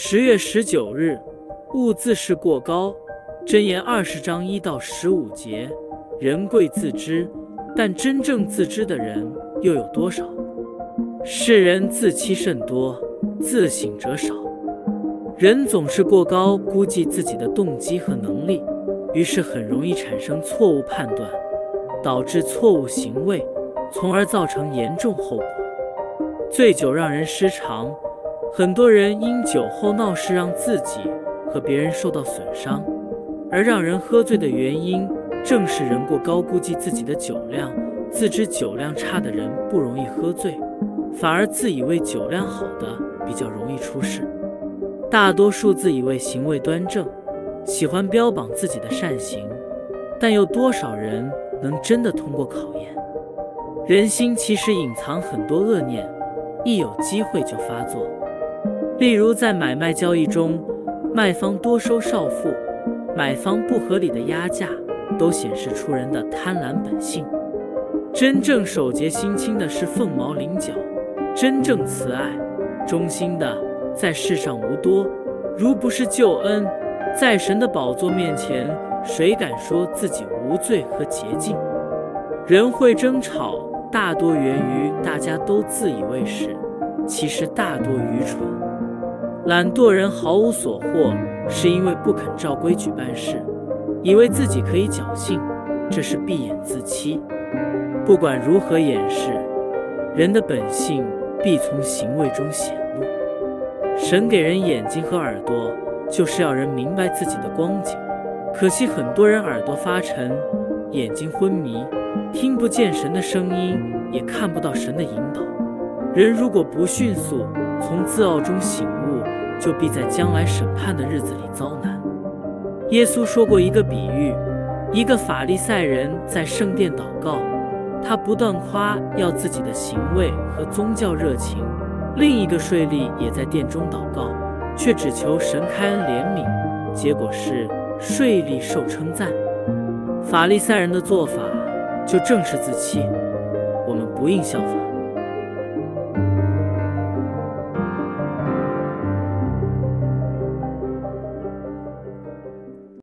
十月十九日，勿自视过高。箴言二十章一到十五节：人贵自知，但真正自知的人又有多少？世人自欺甚多，自省者少。人总是过高估计自己的动机和能力，于是很容易产生错误判断，导致错误行为，从而造成严重后果。醉酒让人失常。很多人因酒后闹事，让自己和别人受到损伤，而让人喝醉的原因，正是人过高估计自己的酒量。自知酒量差的人不容易喝醉，反而自以为酒量好的比较容易出事。大多数自以为行为端正，喜欢标榜自己的善行，但有多少人能真的通过考验？人心其实隐藏很多恶念，一有机会就发作。例如，在买卖交易中，卖方多收少付，买方不合理的压价，都显示出人的贪婪本性。真正守节心清的是凤毛麟角，真正慈爱、忠心的在世上无多。如不是救恩，在神的宝座面前，谁敢说自己无罪和洁净？人会争吵，大多源于大家都自以为是，其实大多愚蠢。懒惰人毫无所获，是因为不肯照规矩办事，以为自己可以侥幸，这是闭眼自欺。不管如何掩饰，人的本性必从行为中显露。神给人眼睛和耳朵，就是要人明白自己的光景。可惜很多人耳朵发沉，眼睛昏迷，听不见神的声音，也看不到神的引导。人如果不迅速从自傲中醒悟，就必在将来审判的日子里遭难。耶稣说过一个比喻：一个法利赛人在圣殿祷告，他不断夸耀自己的行为和宗教热情；另一个税吏也在殿中祷告，却只求神开恩怜悯，结果是税吏受称赞。法利赛人的做法就正是自欺，我们不应效仿。